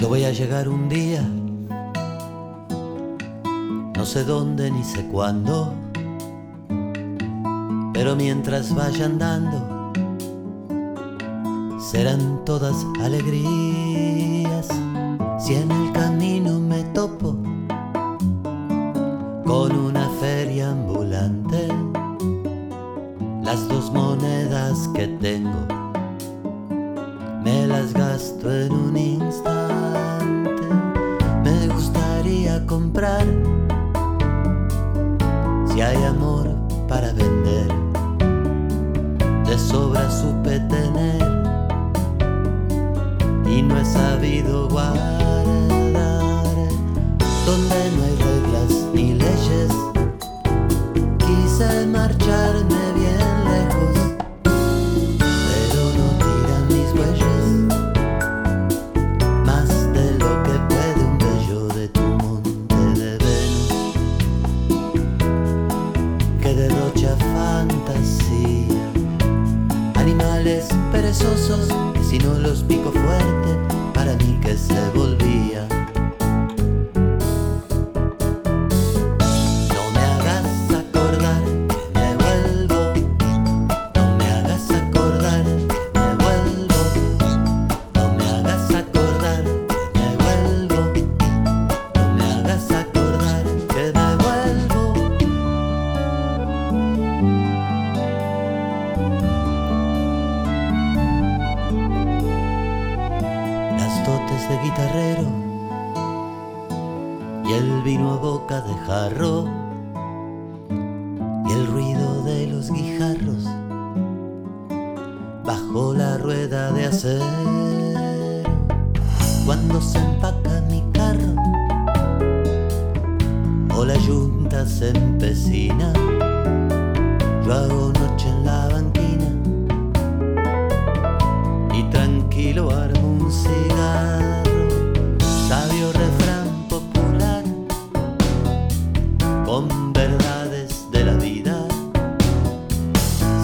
Yo voy a llegar un día, no sé dónde ni sé cuándo, pero mientras vaya andando, serán todas alegrías. Si en el camino me topo con una feria ambulante, las dos monedas que tengo me las gasto en un instante. Si hay amor para vender. De sobra supe tener y no he sabido guardar. Animales perezosos que si no los pico fuerte para mí que se volvía De guitarrero y el vino a boca de jarro y el ruido de los guijarros bajo la rueda de acero. Cuando se empaca mi carro o la yunta se empecina, yo hago noche en la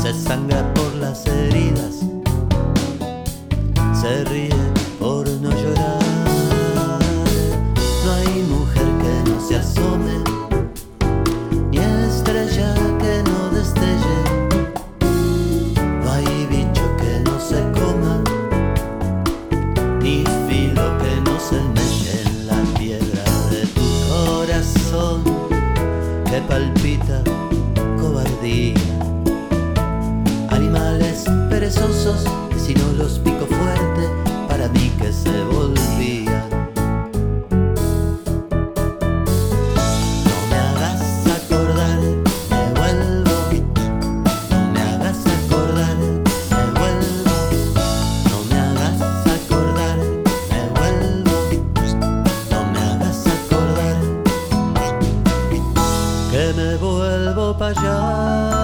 se sangra por las heridas, se ríe acordar